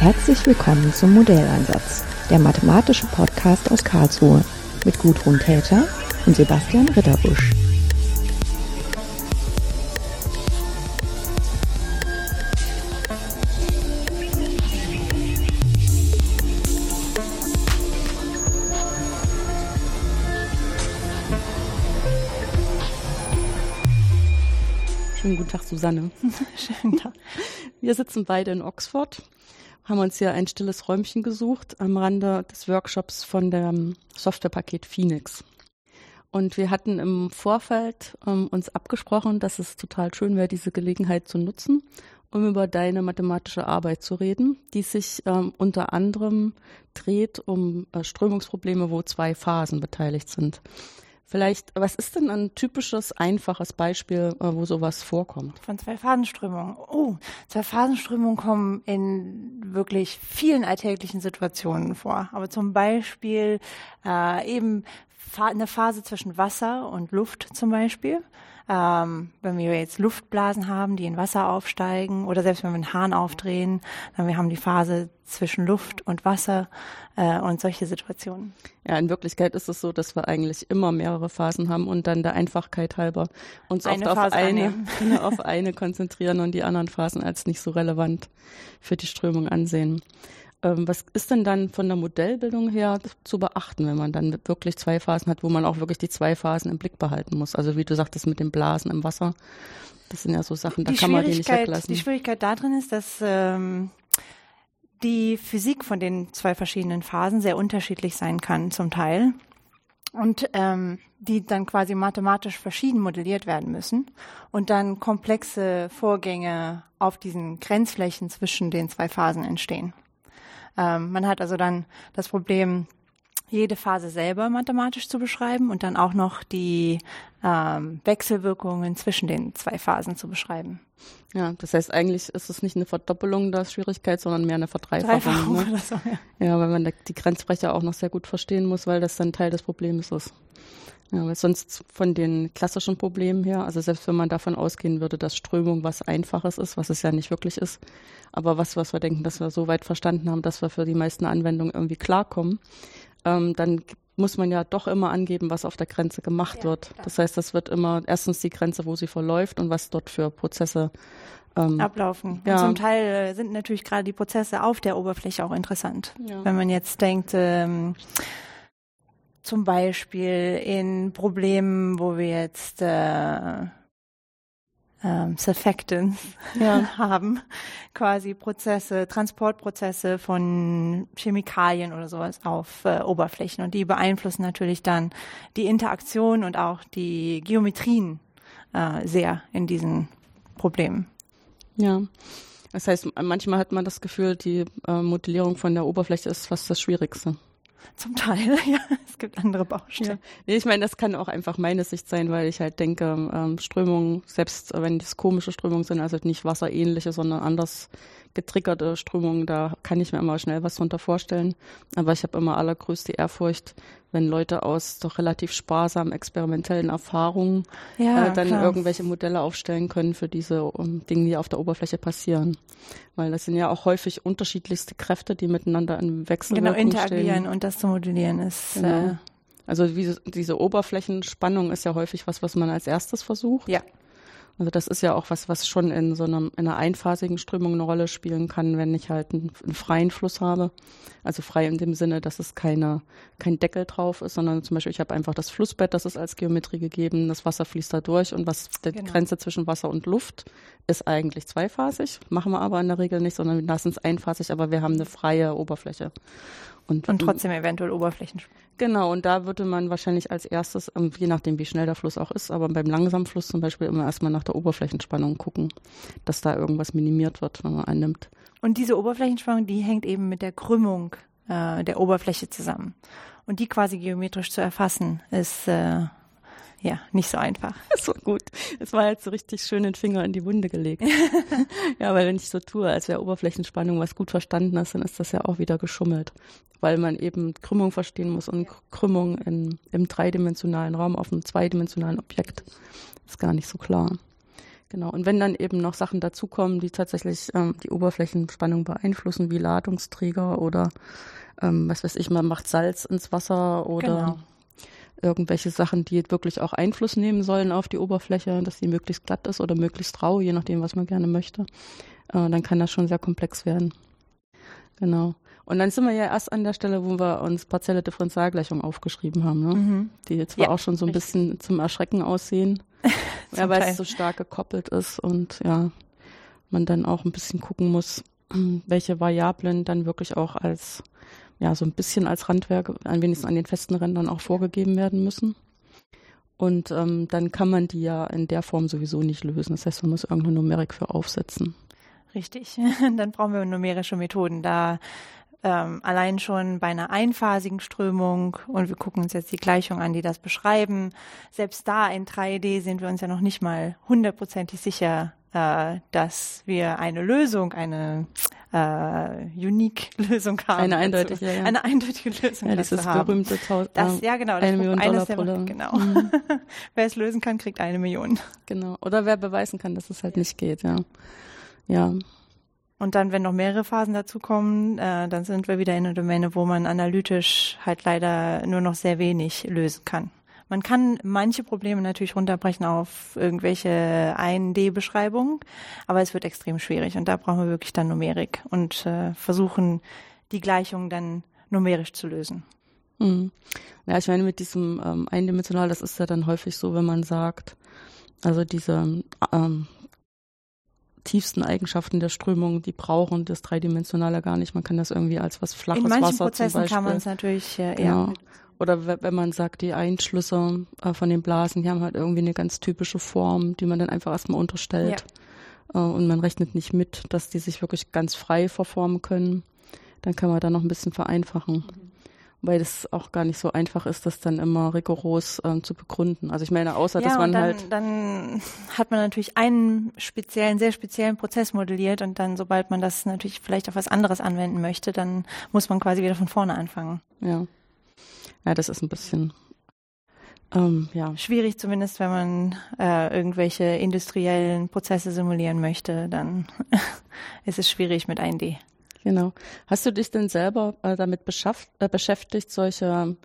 Herzlich willkommen zum Modelleinsatz, der mathematische Podcast aus Karlsruhe mit Gudrun Täter und Sebastian Ritterbusch. Schönen guten Tag, Susanne. Schönen Tag. Wir sitzen beide in Oxford, haben uns hier ein stilles Räumchen gesucht am Rande des Workshops von dem Softwarepaket Phoenix. Und wir hatten im Vorfeld ähm, uns abgesprochen, dass es total schön wäre, diese Gelegenheit zu nutzen, um über deine mathematische Arbeit zu reden, die sich ähm, unter anderem dreht um äh, Strömungsprobleme, wo zwei Phasen beteiligt sind. Vielleicht, was ist denn ein typisches, einfaches Beispiel, äh, wo sowas vorkommt? Von Zwei-Phasenströmungen. Oh, Zwei-Phasenströmungen kommen in wirklich vielen alltäglichen Situationen vor. Aber zum Beispiel äh, eben eine Phase zwischen Wasser und Luft zum Beispiel. Ähm, wenn wir jetzt Luftblasen haben, die in Wasser aufsteigen, oder selbst wenn wir einen Hahn aufdrehen, dann wir haben die Phase zwischen Luft und Wasser äh, und solche Situationen. Ja, in Wirklichkeit ist es so, dass wir eigentlich immer mehrere Phasen haben und dann der Einfachkeit halber uns eine oft auf eine, auf eine konzentrieren und die anderen Phasen als nicht so relevant für die Strömung ansehen. Ähm, was ist denn dann von der Modellbildung her zu beachten, wenn man dann wirklich zwei Phasen hat, wo man auch wirklich die zwei Phasen im Blick behalten muss? Also wie du sagtest mit den Blasen im Wasser, das sind ja so Sachen, da die kann man die nicht weglassen. Die Schwierigkeit darin ist, dass ähm, die Physik von den zwei verschiedenen Phasen sehr unterschiedlich sein kann zum Teil und ähm, die dann quasi mathematisch verschieden modelliert werden müssen und dann komplexe Vorgänge auf diesen Grenzflächen zwischen den zwei Phasen entstehen. Ähm, man hat also dann das Problem, jede Phase selber mathematisch zu beschreiben und dann auch noch die ähm, Wechselwirkungen zwischen den zwei Phasen zu beschreiben. Ja, das heißt, eigentlich ist es nicht eine Verdoppelung der Schwierigkeit, sondern mehr eine Verdreifachung. Ne? So, ja. ja, weil man die Grenzbrecher auch noch sehr gut verstehen muss, weil das dann Teil des Problems ist. Ja, weil sonst von den klassischen Problemen her, also selbst wenn man davon ausgehen würde, dass Strömung was Einfaches ist, was es ja nicht wirklich ist, aber was, was wir denken, dass wir so weit verstanden haben, dass wir für die meisten Anwendungen irgendwie klarkommen, ähm, dann muss man ja doch immer angeben, was auf der Grenze gemacht ja, wird. Klar. Das heißt, das wird immer erstens die Grenze, wo sie verläuft und was dort für Prozesse ähm, ablaufen. Ja. Und zum Teil äh, sind natürlich gerade die Prozesse auf der Oberfläche auch interessant. Ja. Wenn man jetzt denkt, ähm, zum Beispiel in Problemen, wo wir jetzt äh, ähm, Surfactants ja. haben, quasi Prozesse, Transportprozesse von Chemikalien oder sowas auf äh, Oberflächen und die beeinflussen natürlich dann die Interaktion und auch die Geometrien äh, sehr in diesen Problemen. Ja. Das heißt, manchmal hat man das Gefühl, die äh, Modellierung von der Oberfläche ist fast das Schwierigste. Zum Teil, ja. Es gibt andere Baustellen. Ja. Nee, ich meine, das kann auch einfach meine Sicht sein, weil ich halt denke, ähm, Strömungen, selbst wenn das komische Strömungen sind, also nicht wasserähnliche, sondern anders getriggerte Strömungen, da kann ich mir immer schnell was drunter vorstellen. Aber ich habe immer allergrößte Ehrfurcht, wenn Leute aus doch relativ sparsamen experimentellen Erfahrungen ja, äh, dann klar. irgendwelche Modelle aufstellen können für diese um, Dinge, die auf der Oberfläche passieren. Weil das sind ja auch häufig unterschiedlichste Kräfte, die miteinander in Wechselwirkung genau, interagieren stehen. und das zu modellieren ist. Genau. Äh, also wie, diese Oberflächenspannung ist ja häufig was, was man als erstes versucht. Ja. Also das ist ja auch was, was schon in so einer, in einer einphasigen Strömung eine Rolle spielen kann, wenn ich halt einen, einen, freien Fluss habe. Also frei in dem Sinne, dass es keine, kein Deckel drauf ist, sondern zum Beispiel ich habe einfach das Flussbett, das ist als Geometrie gegeben, das Wasser fließt da durch und was die genau. Grenze zwischen Wasser und Luft ist eigentlich zweiphasig, machen wir aber in der Regel nicht, sondern wir lassen es einphasig, aber wir haben eine freie Oberfläche. Und, und trotzdem eventuell Oberflächen. Genau, und da würde man wahrscheinlich als erstes, ähm, je nachdem wie schnell der Fluss auch ist, aber beim langsamen Fluss zum Beispiel immer erstmal nach der Oberflächenspannung gucken, dass da irgendwas minimiert wird, wenn man annimmt. Und diese Oberflächenspannung, die hängt eben mit der Krümmung äh, der Oberfläche zusammen. Und die quasi geometrisch zu erfassen, ist äh, ja, nicht so einfach. War gut. Es war jetzt so richtig schön den Finger in die Wunde gelegt. ja, weil wenn ich so tue, als wäre Oberflächenspannung was gut verstanden ist, dann ist das ja auch wieder geschummelt. Weil man eben Krümmung verstehen muss und Krümmung in, im dreidimensionalen Raum auf einem zweidimensionalen Objekt ist gar nicht so klar. Genau. Und wenn dann eben noch Sachen dazukommen, die tatsächlich ähm, die Oberflächenspannung beeinflussen, wie Ladungsträger oder ähm, was weiß ich, man macht Salz ins Wasser oder genau. Irgendwelche Sachen, die wirklich auch Einfluss nehmen sollen auf die Oberfläche, dass sie möglichst glatt ist oder möglichst rau, je nachdem, was man gerne möchte, äh, dann kann das schon sehr komplex werden. Genau. Und dann sind wir ja erst an der Stelle, wo wir uns partielle Differentialgleichung aufgeschrieben haben, ne? Mhm. die zwar ja, auch schon so ein richtig. bisschen zum Erschrecken aussehen, ja, weil es so stark gekoppelt ist und ja, man dann auch ein bisschen gucken muss, welche Variablen dann wirklich auch als, ja, so ein bisschen als Randwerk, ein wenigstens an den festen Rändern auch vorgegeben werden müssen. Und ähm, dann kann man die ja in der Form sowieso nicht lösen. Das heißt, man muss irgendeine Numerik für aufsetzen. Richtig. Dann brauchen wir numerische Methoden. Da ähm, allein schon bei einer einphasigen Strömung und wir gucken uns jetzt die Gleichungen an, die das beschreiben. Selbst da in 3D sind wir uns ja noch nicht mal hundertprozentig sicher, äh, dass wir eine Lösung, eine äh, Unique-Lösung haben. Eine eindeutige, ja. Eine eindeutige Lösung. Ja, dieses berühmte Tausend. Das, ja, genau. Das eine Million Dollar Problem. Genau. Mhm. wer es lösen kann, kriegt eine Million. Genau. Oder wer beweisen kann, dass es halt nicht geht, ja. Ja. Und dann, wenn noch mehrere Phasen dazukommen, äh, dann sind wir wieder in einer Domäne, wo man analytisch halt leider nur noch sehr wenig lösen kann. Man kann manche Probleme natürlich runterbrechen auf irgendwelche 1D-Beschreibungen, aber es wird extrem schwierig und da brauchen wir wirklich dann Numerik und äh, versuchen, die Gleichung dann numerisch zu lösen. Mhm. Ja, ich meine, mit diesem ähm, eindimensional, das ist ja dann häufig so, wenn man sagt, also diese ähm, tiefsten Eigenschaften der Strömung, die brauchen das Dreidimensionale gar nicht. Man kann das irgendwie als was Flaches In manchen Wasser Prozessen kann man es natürlich äh, genau. eher. Oder wenn man sagt, die Einschlüsse äh, von den Blasen, die haben halt irgendwie eine ganz typische Form, die man dann einfach erstmal unterstellt. Ja. Äh, und man rechnet nicht mit, dass die sich wirklich ganz frei verformen können. Dann kann man da noch ein bisschen vereinfachen. Mhm weil es auch gar nicht so einfach ist, das dann immer rigoros ähm, zu begründen. Also ich meine, außer ja, dass man dann, halt. Dann hat man natürlich einen speziellen, sehr speziellen Prozess modelliert und dann, sobald man das natürlich vielleicht auf was anderes anwenden möchte, dann muss man quasi wieder von vorne anfangen. Ja. Ja, das ist ein bisschen ähm, ja. Schwierig zumindest, wenn man äh, irgendwelche industriellen Prozesse simulieren möchte, dann ist es schwierig mit 1D. Genau. Hast du dich denn selber äh, damit äh, beschäftigt, solche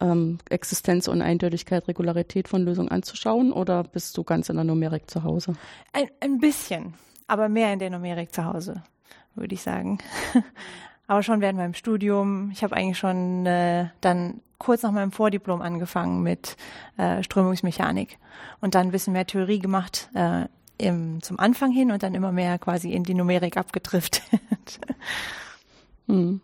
ähm, Existenz und Eindeutigkeit, Regularität von Lösungen anzuschauen oder bist du ganz in der Numerik zu Hause? Ein, ein bisschen, aber mehr in der Numerik zu Hause, würde ich sagen. aber schon während meinem Studium. Ich habe eigentlich schon äh, dann kurz nach meinem Vordiplom angefangen mit äh, Strömungsmechanik und dann ein bisschen mehr Theorie gemacht äh, im, zum Anfang hin und dann immer mehr quasi in die Numerik abgedriftet. hm.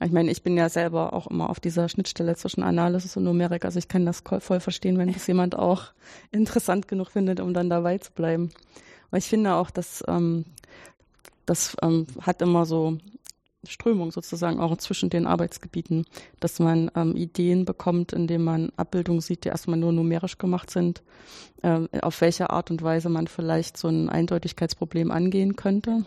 Ich meine, ich bin ja selber auch immer auf dieser Schnittstelle zwischen Analysis und Numerik. Also ich kann das voll verstehen, wenn das jemand auch interessant genug findet, um dann dabei zu bleiben. Aber ich finde auch, dass ähm, das ähm, hat immer so Strömung sozusagen auch zwischen den Arbeitsgebieten, dass man ähm, Ideen bekommt, indem man Abbildungen sieht, die erstmal nur numerisch gemacht sind, äh, auf welche Art und Weise man vielleicht so ein Eindeutigkeitsproblem angehen könnte.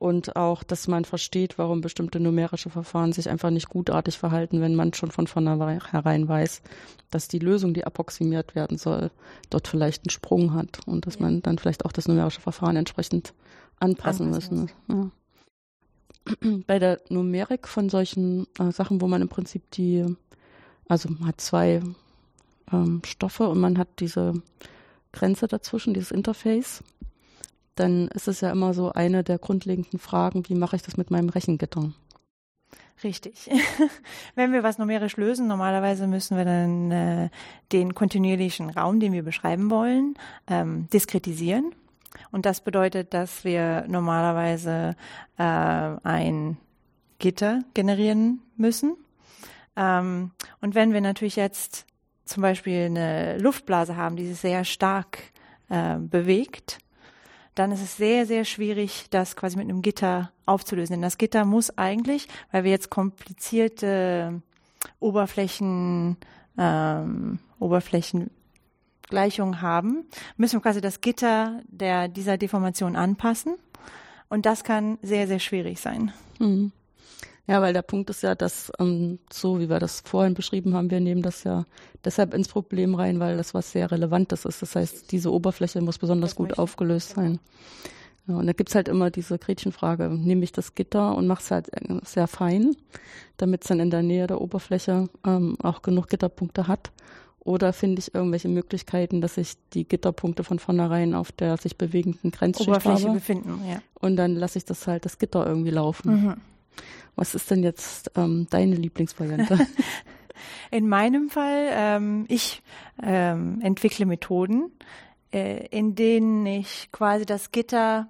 Und auch, dass man versteht, warum bestimmte numerische Verfahren sich einfach nicht gutartig verhalten, wenn man schon von vornherein weiß, dass die Lösung, die approximiert werden soll, dort vielleicht einen Sprung hat und dass man dann vielleicht auch das numerische Verfahren entsprechend anpassen, anpassen müssen. Ja. bei der Numerik von solchen äh, Sachen, wo man im Prinzip die, also man hat zwei ähm, Stoffe und man hat diese Grenze dazwischen, dieses Interface, dann ist es ja immer so eine der grundlegenden Fragen, wie mache ich das mit meinem Rechengitter? Richtig. Wenn wir was numerisch lösen, normalerweise müssen wir dann äh, den kontinuierlichen Raum, den wir beschreiben wollen, ähm, diskretisieren. Und das bedeutet, dass wir normalerweise äh, ein Gitter generieren müssen. Ähm, und wenn wir natürlich jetzt zum Beispiel eine Luftblase haben, die sich sehr stark äh, bewegt, dann ist es sehr, sehr schwierig, das quasi mit einem Gitter aufzulösen. Denn das Gitter muss eigentlich, weil wir jetzt komplizierte Oberflächen, ähm, Oberflächen Gleichung haben, müssen wir quasi das Gitter der, dieser Deformation anpassen. Und das kann sehr, sehr schwierig sein. Mhm. Ja, weil der Punkt ist ja, dass ähm, so wie wir das vorhin beschrieben haben, wir nehmen das ja deshalb ins Problem rein, weil das was sehr Relevantes ist. Das heißt, diese Oberfläche muss besonders das gut aufgelöst sein. Ja, und da gibt's halt immer diese Gretchenfrage, nehme ich das Gitter und mache es halt sehr fein, damit es dann in der Nähe der Oberfläche ähm, auch genug Gitterpunkte hat. Oder finde ich irgendwelche Möglichkeiten, dass ich die Gitterpunkte von vornherein auf der sich bewegenden Grenzschicht Oberfläche habe. befinden, ja. Und dann lasse ich das halt, das Gitter irgendwie laufen. Mhm. Was ist denn jetzt ähm, deine Lieblingsvariante? In meinem Fall, ähm, ich ähm, entwickle Methoden, äh, in denen ich quasi das Gitter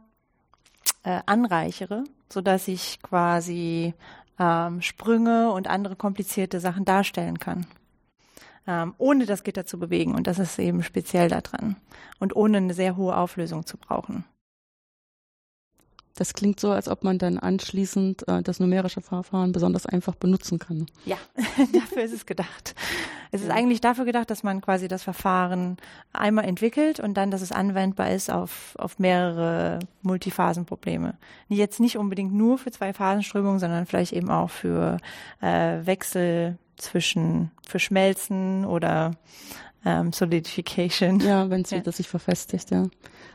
äh, anreichere, so dass ich quasi ähm, Sprünge und andere komplizierte Sachen darstellen kann ähm, ohne das Gitter zu bewegen. Und das ist eben speziell daran. Und ohne eine sehr hohe Auflösung zu brauchen. Das klingt so, als ob man dann anschließend äh, das numerische Verfahren besonders einfach benutzen kann. Ja, dafür ist es gedacht. Es ist eigentlich dafür gedacht, dass man quasi das Verfahren einmal entwickelt und dann, dass es anwendbar ist auf, auf mehrere Multiphasenprobleme. Jetzt nicht unbedingt nur für Zwei-Phasenströmungen, sondern vielleicht eben auch für äh, Wechsel zwischen Verschmelzen oder ähm, Solidification. Ja, wenn es ja. wieder sich verfestigt, ja.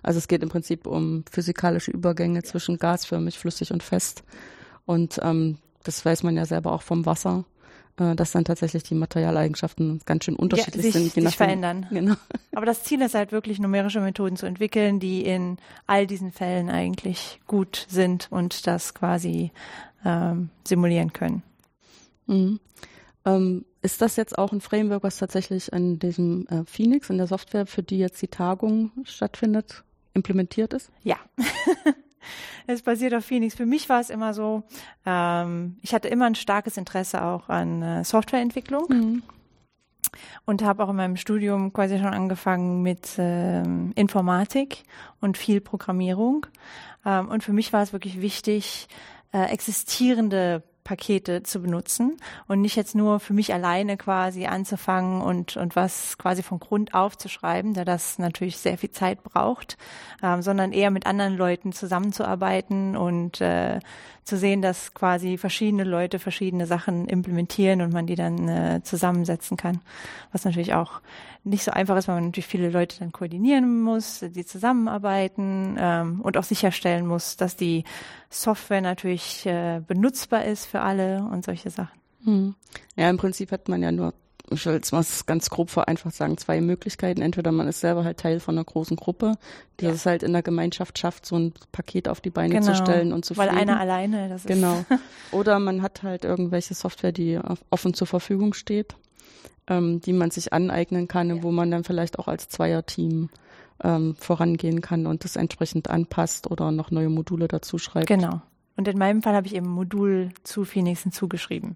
Also es geht im Prinzip um physikalische Übergänge zwischen gasförmig, flüssig und fest. Und ähm, das weiß man ja selber auch vom Wasser, äh, dass dann tatsächlich die Materialeigenschaften ganz schön unterschiedlich ja, sich, sind. Je sich verändern. Genau. Aber das Ziel ist halt wirklich numerische Methoden zu entwickeln, die in all diesen Fällen eigentlich gut sind und das quasi ähm, simulieren können. Mhm. Ähm, ist das jetzt auch ein Framework, was tatsächlich an diesem äh, Phoenix, in der Software, für die jetzt die Tagung stattfindet, implementiert ist? Ja. es basiert auf Phoenix. Für mich war es immer so, ähm, ich hatte immer ein starkes Interesse auch an äh, Softwareentwicklung. Mhm. Und habe auch in meinem Studium quasi schon angefangen mit ähm, Informatik und viel Programmierung. Ähm, und für mich war es wirklich wichtig, äh, existierende Pakete zu benutzen und nicht jetzt nur für mich alleine quasi anzufangen und, und was quasi von Grund auf zu schreiben, da das natürlich sehr viel Zeit braucht, ähm, sondern eher mit anderen Leuten zusammenzuarbeiten und äh, zu sehen, dass quasi verschiedene Leute verschiedene Sachen implementieren und man die dann äh, zusammensetzen kann. Was natürlich auch nicht so einfach ist, weil man natürlich viele Leute dann koordinieren muss, die zusammenarbeiten ähm, und auch sicherstellen muss, dass die Software natürlich äh, benutzbar ist für alle und solche Sachen. Hm. Ja, im Prinzip hat man ja nur ich will jetzt mal ganz grob vereinfacht sagen, zwei Möglichkeiten. Entweder man ist selber halt Teil von einer großen Gruppe, die ja. es halt in der Gemeinschaft schafft, so ein Paket auf die Beine genau, zu stellen und zu Weil pflegen. einer alleine, das ist. Genau. Oder man hat halt irgendwelche Software, die offen zur Verfügung steht, ähm, die man sich aneignen kann, ja. wo man dann vielleicht auch als Zweierteam ähm, vorangehen kann und das entsprechend anpasst oder noch neue Module dazu schreibt. Genau. Und in meinem Fall habe ich eben Modul zu Phoenix hinzugeschrieben.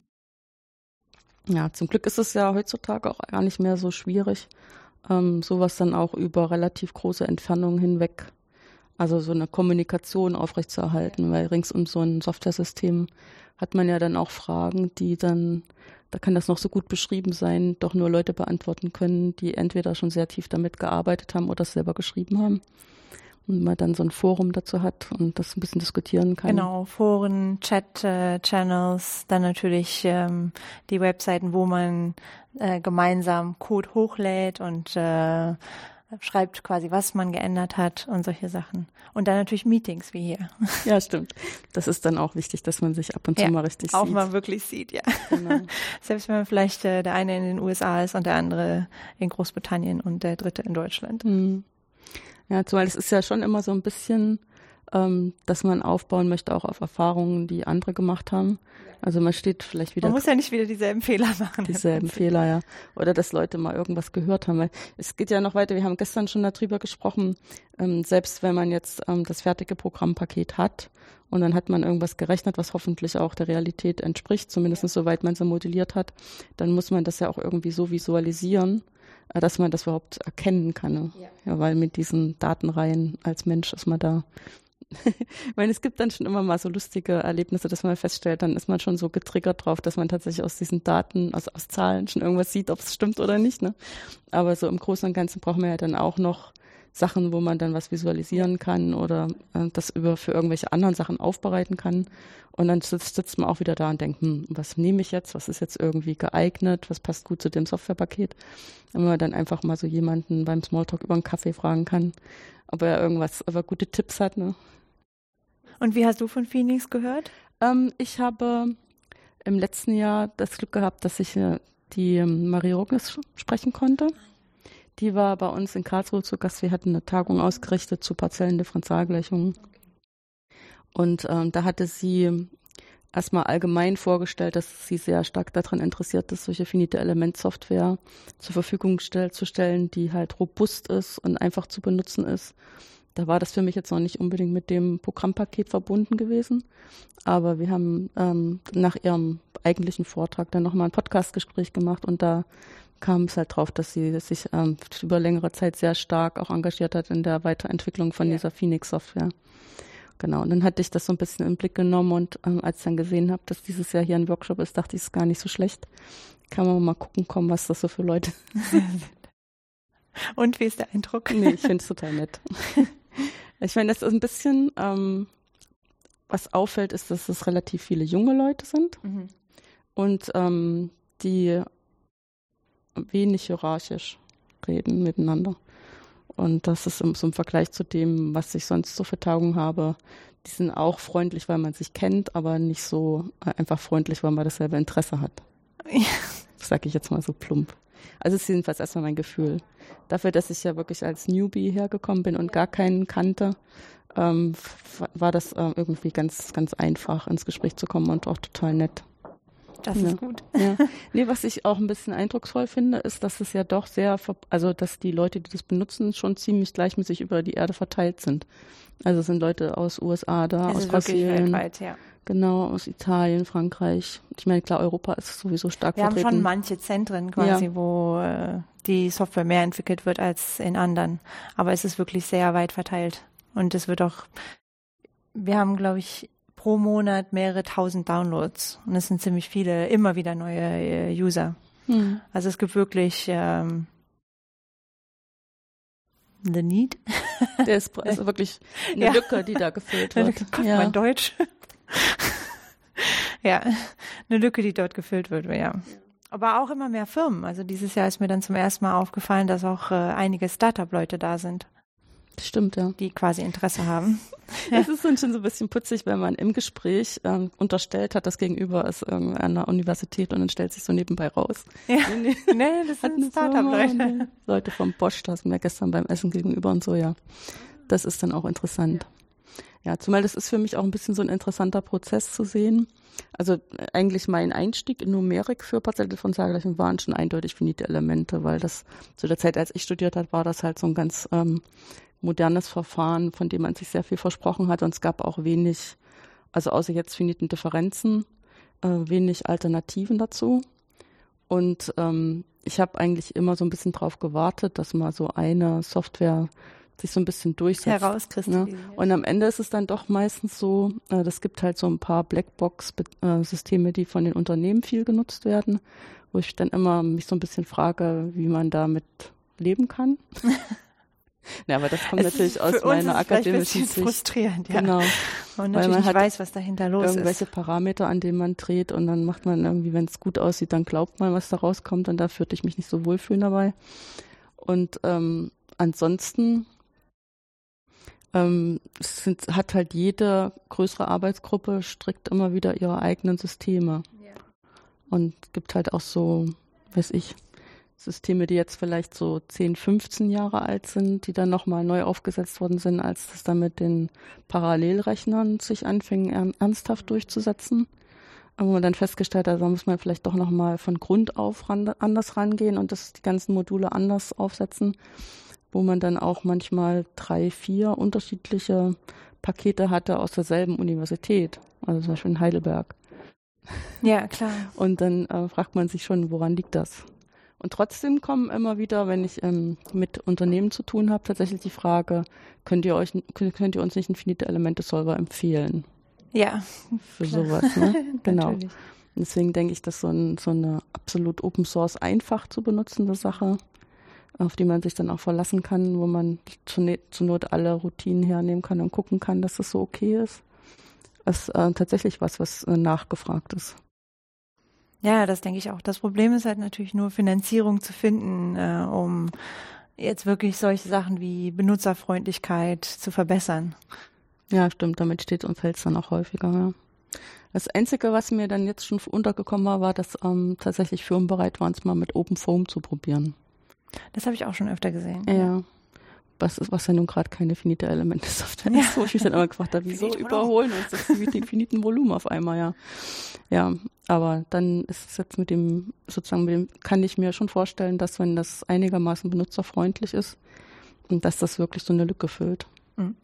Ja, zum Glück ist es ja heutzutage auch gar nicht mehr so schwierig, ähm, sowas dann auch über relativ große Entfernungen hinweg, also so eine Kommunikation aufrechtzuerhalten, weil rings um so ein Software-System hat man ja dann auch Fragen, die dann, da kann das noch so gut beschrieben sein, doch nur Leute beantworten können, die entweder schon sehr tief damit gearbeitet haben oder es selber geschrieben haben und man dann so ein Forum dazu hat und das ein bisschen diskutieren kann. Genau, Foren, Chat-Channels, dann natürlich ähm, die Webseiten, wo man äh, gemeinsam Code hochlädt und äh, schreibt quasi, was man geändert hat und solche Sachen. Und dann natürlich Meetings wie hier. Ja, stimmt. Das ist dann auch wichtig, dass man sich ab und zu ja, mal richtig auch sieht. Auch mal wirklich sieht, ja. Genau. Selbst wenn man vielleicht äh, der eine in den USA ist und der andere in Großbritannien und der dritte in Deutschland. Mhm. Ja, zumal es ist ja schon immer so ein bisschen, ähm, dass man aufbauen möchte auch auf Erfahrungen, die andere gemacht haben. Also man steht vielleicht wieder. Man muss ja nicht wieder dieselben Fehler machen. Dieselben Fehler, ja. Oder dass Leute mal irgendwas gehört haben. Weil es geht ja noch weiter. Wir haben gestern schon darüber gesprochen. Ähm, selbst wenn man jetzt ähm, das fertige Programmpaket hat und dann hat man irgendwas gerechnet, was hoffentlich auch der Realität entspricht, zumindest ja. soweit man es modelliert hat, dann muss man das ja auch irgendwie so visualisieren, dass man das überhaupt erkennen kann. Ne? Ja. ja, weil mit diesen Datenreihen als Mensch ist man da. ich meine, es gibt dann schon immer mal so lustige Erlebnisse, dass man feststellt, dann ist man schon so getriggert drauf, dass man tatsächlich aus diesen Daten, also aus Zahlen schon irgendwas sieht, ob es stimmt oder nicht. Ne? Aber so im Großen und Ganzen braucht man ja dann auch noch Sachen, wo man dann was visualisieren kann oder äh, das über für irgendwelche anderen Sachen aufbereiten kann. Und dann sitzt, sitzt man auch wieder da und denkt, hm, was nehme ich jetzt? Was ist jetzt irgendwie geeignet? Was passt gut zu dem Softwarepaket? Wenn man dann einfach mal so jemanden beim Smalltalk über einen Kaffee fragen kann, ob er irgendwas, ob er gute Tipps hat. Ne? Und wie hast du von Phoenix gehört? Ähm, ich habe im letzten Jahr das Glück gehabt, dass ich äh, die ähm, Marie Rognes sprechen konnte. Die war bei uns in Karlsruhe zu Gast. Wir hatten eine Tagung ausgerichtet zu partiellen Differentialgleichungen. Und ähm, da hatte sie erstmal allgemein vorgestellt, dass sie sehr stark daran interessiert ist, solche finite Elementsoftware zur Verfügung stell, zu stellen, die halt robust ist und einfach zu benutzen ist. Da war das für mich jetzt noch nicht unbedingt mit dem Programmpaket verbunden gewesen. Aber wir haben ähm, nach ihrem eigentlichen Vortrag dann nochmal ein Podcastgespräch gemacht und da kam es halt drauf, dass sie sich ähm, über längere Zeit sehr stark auch engagiert hat in der Weiterentwicklung von ja. dieser Phoenix-Software. Genau, und dann hatte ich das so ein bisschen im Blick genommen und ähm, als ich dann gesehen habe, dass dieses Jahr hier ein Workshop ist, dachte ich, es ist gar nicht so schlecht. Kann man mal gucken kommen, was das so für Leute sind. Und wie ist der Eindruck? Nee, ich finde es total nett. Ich meine, das ist ein bisschen, ähm, was auffällt, ist, dass es relativ viele junge Leute sind mhm. und ähm, die wenig hierarchisch reden miteinander. Und das ist im, so im Vergleich zu dem, was ich sonst so für Tagungen habe. Die sind auch freundlich, weil man sich kennt, aber nicht so äh, einfach freundlich, weil man dasselbe Interesse hat. Ja. Sag ich jetzt mal so plump. Also es ist jedenfalls erstmal mein Gefühl. Dafür, dass ich ja wirklich als Newbie hergekommen bin und gar keinen kannte, ähm, war das äh, irgendwie ganz, ganz einfach ins Gespräch zu kommen und auch total nett. Das ja. ist gut. Ja. Nee, was ich auch ein bisschen eindrucksvoll finde, ist, dass es ja doch sehr, also dass die Leute, die das benutzen, schon ziemlich gleichmäßig über die Erde verteilt sind. Also es sind Leute aus USA da, also aus Brasilien. Weltweit, ja. Genau, aus Italien, Frankreich. Ich meine, klar, Europa ist sowieso stark Wir vertreten. haben schon manche Zentren quasi, ja. wo äh, die Software mehr entwickelt wird als in anderen. Aber es ist wirklich sehr weit verteilt. Und es wird auch, wir haben, glaube ich, pro Monat mehrere tausend Downloads. Und es sind ziemlich viele, immer wieder neue äh, User. Hm. Also es gibt wirklich ähm, the need. Der ist also wirklich eine ja. Lücke, die da gefüllt wird. Gott, ja. mein Deutsch. ja, eine Lücke, die dort gefüllt wird, ja. Aber auch immer mehr Firmen. Also dieses Jahr ist mir dann zum ersten Mal aufgefallen, dass auch äh, einige Startup-Leute da sind. Stimmt, ja. Die quasi Interesse haben. Es ist dann schon so ein bisschen putzig, wenn man im Gespräch ähm, unterstellt hat, das Gegenüber ist irgendeiner Universität und dann stellt sich so nebenbei raus. Ja. Nee, nee das sind Startup-Leute. Leute vom Bosch, da sind wir gestern beim Essen gegenüber und so, ja. Das ist dann auch interessant. Ja, zumal das ist für mich auch ein bisschen so ein interessanter Prozess zu sehen. Also eigentlich mein Einstieg in Numerik für partielle Differentialgleichung waren schon eindeutig finite Elemente, weil das zu der Zeit, als ich studiert hat, war das halt so ein ganz ähm, modernes Verfahren, von dem man sich sehr viel versprochen hat. Und es gab auch wenig, also außer jetzt finiten Differenzen, äh, wenig Alternativen dazu. Und ähm, ich habe eigentlich immer so ein bisschen drauf gewartet, dass mal so eine Software sich so ein bisschen durchsetzt. Herauskristallisiert. Ne? Und am Ende ist es dann doch meistens so, äh, das gibt halt so ein paar Blackbox-Systeme, die von den Unternehmen viel genutzt werden, wo ich dann immer mich so ein bisschen frage, wie man damit leben kann. Ja, aber das kommt es natürlich aus meiner akademischen Sicht. frustrierend, ja. Genau. Und weil man weiß, was dahinter los irgendwelche ist. Parameter, an denen man dreht und dann macht man irgendwie, wenn es gut aussieht, dann glaubt man, was da rauskommt und da würde ich mich nicht so wohlfühlen dabei. Und ähm, ansonsten ähm, sind, hat halt jede größere Arbeitsgruppe strickt immer wieder ihre eigenen Systeme. Ja. Und gibt halt auch so, weiß ich, Systeme, die jetzt vielleicht so 10, 15 Jahre alt sind, die dann nochmal neu aufgesetzt worden sind, als das dann mit den Parallelrechnern sich anfing, ernsthaft durchzusetzen. Wo man dann festgestellt hat, da muss man vielleicht doch nochmal von Grund auf ran, anders rangehen und das die ganzen Module anders aufsetzen, wo man dann auch manchmal drei, vier unterschiedliche Pakete hatte aus derselben Universität, also zum Beispiel in Heidelberg. Ja, klar. Und dann äh, fragt man sich schon, woran liegt das? Und trotzdem kommen immer wieder, wenn ich ähm, mit Unternehmen zu tun habe, tatsächlich die Frage, könnt ihr euch, könnt, ihr uns nicht Infinite Elemente Solver empfehlen? Ja. Für klar. sowas, ne? genau. Deswegen denke ich, dass so, ein, so eine absolut Open Source einfach zu benutzende Sache auf die man sich dann auch verlassen kann, wo man zur, ne-, zur Not alle Routinen hernehmen kann und gucken kann, dass das so okay ist. Ist äh, tatsächlich was, was äh, nachgefragt ist. Ja, das denke ich auch. Das Problem ist halt natürlich nur Finanzierung zu finden, äh, um jetzt wirklich solche Sachen wie Benutzerfreundlichkeit zu verbessern. Ja, stimmt. Damit steht und fällt es dann auch häufiger. Ja. Das Einzige, was mir dann jetzt schon untergekommen war, war, dass ähm, tatsächlich Firmen bereit waren, es mal mit Open Foam zu probieren. Das habe ich auch schon öfter gesehen. Ja. Was, ist, was ja nun gerade keine finite Elemente-Software ja. ist, wo ich mich dann immer gefragt habe, wieso überholen uns das mit dem finiten Volumen auf einmal, ja. Ja, aber dann ist es jetzt mit dem, sozusagen mit dem, kann ich mir schon vorstellen, dass wenn das einigermaßen benutzerfreundlich ist, dass das wirklich so eine Lücke füllt. Mhm.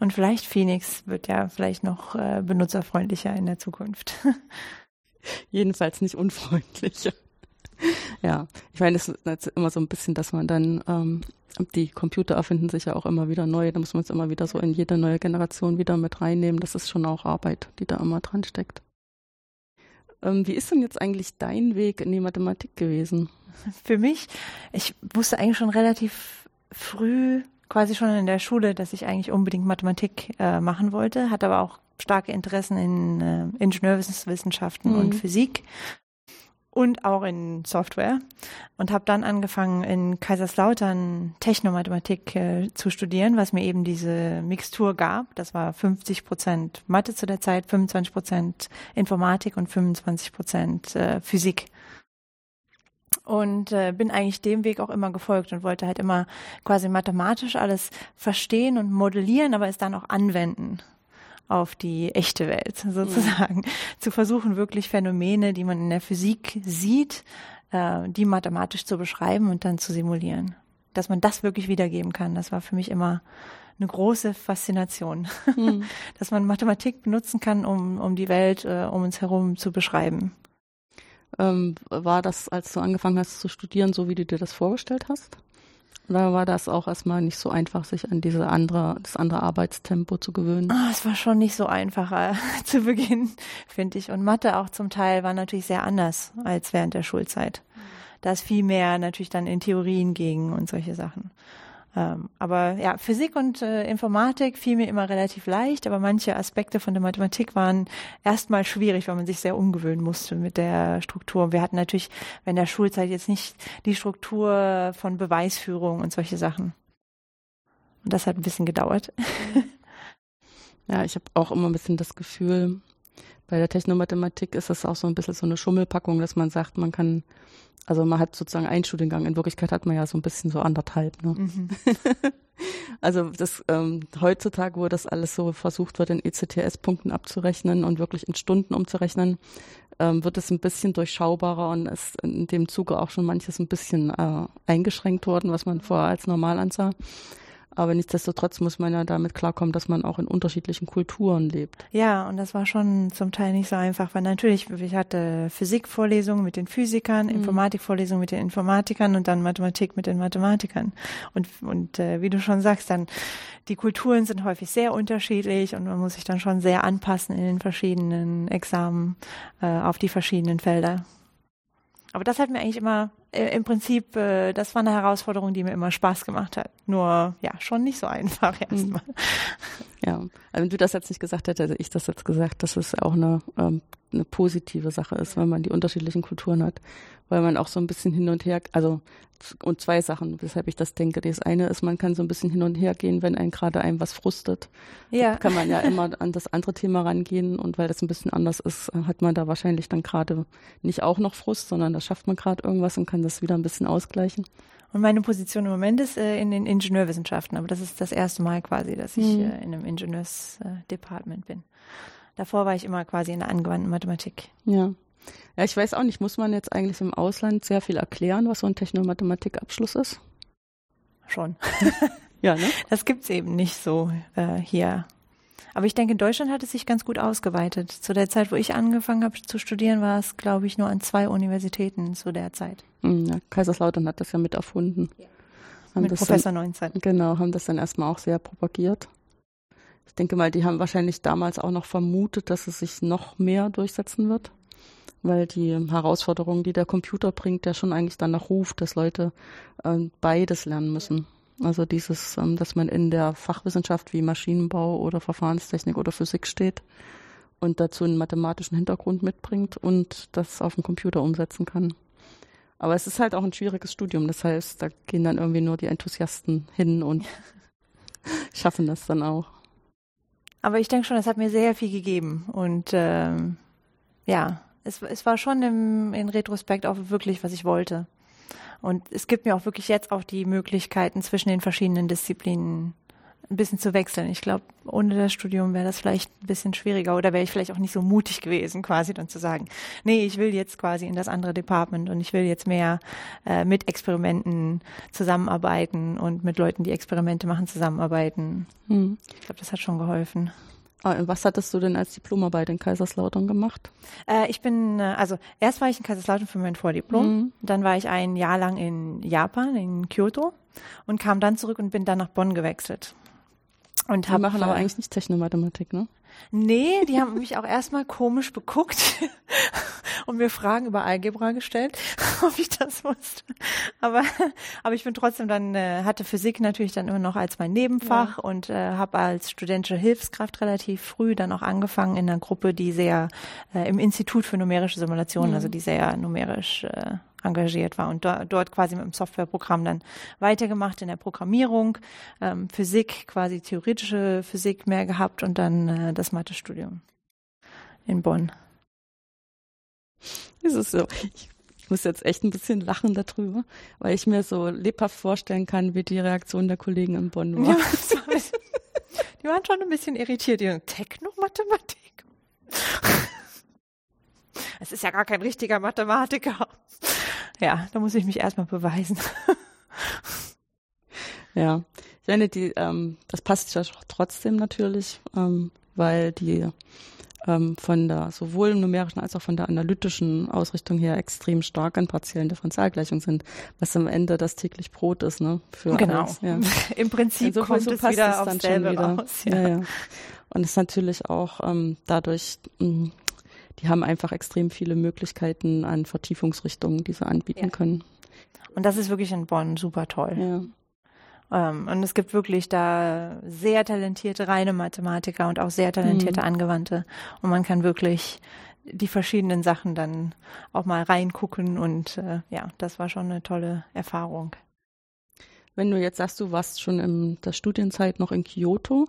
Und vielleicht Phoenix wird ja vielleicht noch äh, benutzerfreundlicher in der Zukunft. Jedenfalls nicht unfreundlicher. Ja, ich meine, es ist immer so ein bisschen, dass man dann, ähm, die Computer erfinden sich ja auch immer wieder neu, da muss man es immer wieder so in jede neue Generation wieder mit reinnehmen. Das ist schon auch Arbeit, die da immer dran steckt. Ähm, wie ist denn jetzt eigentlich dein Weg in die Mathematik gewesen? Für mich, ich wusste eigentlich schon relativ früh, quasi schon in der Schule, dass ich eigentlich unbedingt Mathematik äh, machen wollte, hatte aber auch starke Interessen in äh, Ingenieurwissenschaften mhm. und Physik und auch in Software und habe dann angefangen in Kaiserslautern Technomathematik äh, zu studieren, was mir eben diese Mixtur gab. Das war 50 Prozent Mathe zu der Zeit, 25 Prozent Informatik und 25 Prozent äh, Physik. Und äh, bin eigentlich dem Weg auch immer gefolgt und wollte halt immer quasi mathematisch alles verstehen und modellieren, aber es dann auch anwenden auf die echte Welt sozusagen. Mhm. Zu versuchen, wirklich Phänomene, die man in der Physik sieht, äh, die mathematisch zu beschreiben und dann zu simulieren. Dass man das wirklich wiedergeben kann, das war für mich immer eine große Faszination, mhm. dass man Mathematik benutzen kann, um, um die Welt äh, um uns herum zu beschreiben. Ähm, war das, als du angefangen hast zu studieren, so wie du dir das vorgestellt hast? Oder war das auch erstmal nicht so einfach, sich an diese andere, das andere Arbeitstempo zu gewöhnen? Oh, es war schon nicht so einfach äh, zu Beginn, finde ich. Und Mathe auch zum Teil war natürlich sehr anders als während der Schulzeit. Da ist viel mehr natürlich dann in Theorien ging und solche Sachen. Ähm, aber ja, Physik und äh, Informatik fiel mir immer relativ leicht, aber manche Aspekte von der Mathematik waren erstmal schwierig, weil man sich sehr umgewöhnen musste mit der Struktur. Wir hatten natürlich in der Schulzeit jetzt nicht die Struktur von Beweisführung und solche Sachen. Und das hat ein bisschen gedauert. Ja, ich habe auch immer ein bisschen das Gefühl, bei der Technomathematik ist das auch so ein bisschen so eine Schummelpackung, dass man sagt, man kann also man hat sozusagen einen Studiengang, in Wirklichkeit hat man ja so ein bisschen so anderthalb. Ne? Mhm. also das ähm, heutzutage, wo das alles so versucht wird, in ECTS-Punkten abzurechnen und wirklich in Stunden umzurechnen, ähm, wird es ein bisschen durchschaubarer und ist in dem Zuge auch schon manches ein bisschen äh, eingeschränkt worden, was man vorher als normal ansah. Aber nichtsdestotrotz muss man ja damit klarkommen, dass man auch in unterschiedlichen Kulturen lebt. Ja, und das war schon zum Teil nicht so einfach, weil natürlich, ich hatte Physikvorlesungen mit den Physikern, mhm. Informatikvorlesungen mit den Informatikern und dann Mathematik mit den Mathematikern. Und, und äh, wie du schon sagst, dann die Kulturen sind häufig sehr unterschiedlich und man muss sich dann schon sehr anpassen in den verschiedenen Examen äh, auf die verschiedenen Felder. Aber das hat mir eigentlich immer äh, im Prinzip, äh, das war eine Herausforderung, die mir immer Spaß gemacht hat. Nur ja, schon nicht so einfach mhm. erstmal. Ja, also wenn du das jetzt nicht gesagt hättest, hätte ich das jetzt gesagt, dass es auch eine, ähm, eine positive Sache ist, wenn man die unterschiedlichen Kulturen hat, weil man auch so ein bisschen hin und her, also und zwei Sachen, weshalb ich das denke. Das eine ist, man kann so ein bisschen hin und her gehen, wenn einen gerade einem was frustet. Ja. Kann man ja immer an das andere Thema rangehen und weil das ein bisschen anders ist, hat man da wahrscheinlich dann gerade nicht auch noch Frust, sondern da schafft man gerade irgendwas und kann das wieder ein bisschen ausgleichen. Und meine Position im Moment ist äh, in den Ingenieurwissenschaften, aber das ist das erste Mal quasi, dass ich mhm. äh, in einem Ingenieursdepartment bin. Davor war ich immer quasi in der angewandten Mathematik. Ja. Ja, ich weiß auch nicht, muss man jetzt eigentlich im Ausland sehr viel erklären, was so ein Technomathematikabschluss ist? Schon. ja, ne? Das gibt's eben nicht so äh, hier. Aber ich denke, in Deutschland hat es sich ganz gut ausgeweitet. Zu der Zeit, wo ich angefangen habe zu studieren, war es, glaube ich, nur an zwei Universitäten zu der Zeit. Hm, ja, Kaiserslautern hat das ja mit erfunden. Ja. Mit Professor Neunzeit. Genau, haben das dann erstmal auch sehr propagiert. Ich denke mal, die haben wahrscheinlich damals auch noch vermutet, dass es sich noch mehr durchsetzen wird weil die Herausforderungen, die der Computer bringt, ja schon eigentlich danach ruft, dass Leute äh, beides lernen müssen. Also dieses, ähm, dass man in der Fachwissenschaft wie Maschinenbau oder Verfahrenstechnik oder Physik steht und dazu einen mathematischen Hintergrund mitbringt und das auf dem Computer umsetzen kann. Aber es ist halt auch ein schwieriges Studium. Das heißt, da gehen dann irgendwie nur die Enthusiasten hin und schaffen das dann auch. Aber ich denke schon, es hat mir sehr viel gegeben. Und ähm, ja, es, es war schon im, in Retrospekt auch wirklich, was ich wollte. Und es gibt mir auch wirklich jetzt auch die Möglichkeiten, zwischen den verschiedenen Disziplinen ein bisschen zu wechseln. Ich glaube, ohne das Studium wäre das vielleicht ein bisschen schwieriger oder wäre ich vielleicht auch nicht so mutig gewesen, quasi dann zu sagen, nee, ich will jetzt quasi in das andere Department und ich will jetzt mehr äh, mit Experimenten zusammenarbeiten und mit Leuten, die Experimente machen, zusammenarbeiten. Hm. Ich glaube, das hat schon geholfen. Ah, was hattest du denn als Diplomarbeit in Kaiserslautern gemacht? Äh, ich bin, äh, also erst war ich in Kaiserslautern für mein Vordiplom, mhm. dann war ich ein Jahr lang in Japan, in Kyoto und kam dann zurück und bin dann nach Bonn gewechselt. Und die machen aber eigentlich nicht Technomathematik, ne? Nee, die haben mich auch erstmal komisch beguckt und mir Fragen über Algebra gestellt, ob ich das wusste. Aber, aber ich bin trotzdem dann, äh, hatte Physik natürlich dann immer noch als mein Nebenfach ja. und äh, habe als studentische Hilfskraft relativ früh dann auch angefangen in einer Gruppe, die sehr äh, im Institut für numerische Simulation, mhm. also die sehr numerisch äh, engagiert war und do, dort quasi mit dem Softwareprogramm dann weitergemacht in der Programmierung, ähm, Physik, quasi theoretische Physik mehr gehabt und dann äh, das Mathestudium in Bonn. Ist es so? Ich muss jetzt echt ein bisschen lachen darüber, weil ich mir so lebhaft vorstellen kann, wie die Reaktion der Kollegen in Bonn war. Ja, die waren schon ein bisschen irritiert. Die Techno-Mathematik? Es ist ja gar kein richtiger Mathematiker. Ja, da muss ich mich erstmal beweisen. ja, ich meine, die, ähm, das passt ja trotzdem natürlich, ähm, weil die ähm, von der sowohl numerischen als auch von der analytischen Ausrichtung her extrem stark an partiellen Differentialgleichungen sind, was am Ende das täglich Brot ist, ne? Für genau. Alles, ja. Im Prinzip Insofern kommt so es wieder es dann schon wieder. Raus, ja. Ja, ja. Und es ist natürlich auch ähm, dadurch mh, mm, die haben einfach extrem viele Möglichkeiten an Vertiefungsrichtungen, die sie anbieten ja. können. Und das ist wirklich in Bonn super toll. Ja. Ähm, und es gibt wirklich da sehr talentierte reine Mathematiker und auch sehr talentierte mhm. Angewandte. Und man kann wirklich die verschiedenen Sachen dann auch mal reingucken. Und äh, ja, das war schon eine tolle Erfahrung. Wenn du jetzt sagst, du warst schon in der Studienzeit noch in Kyoto,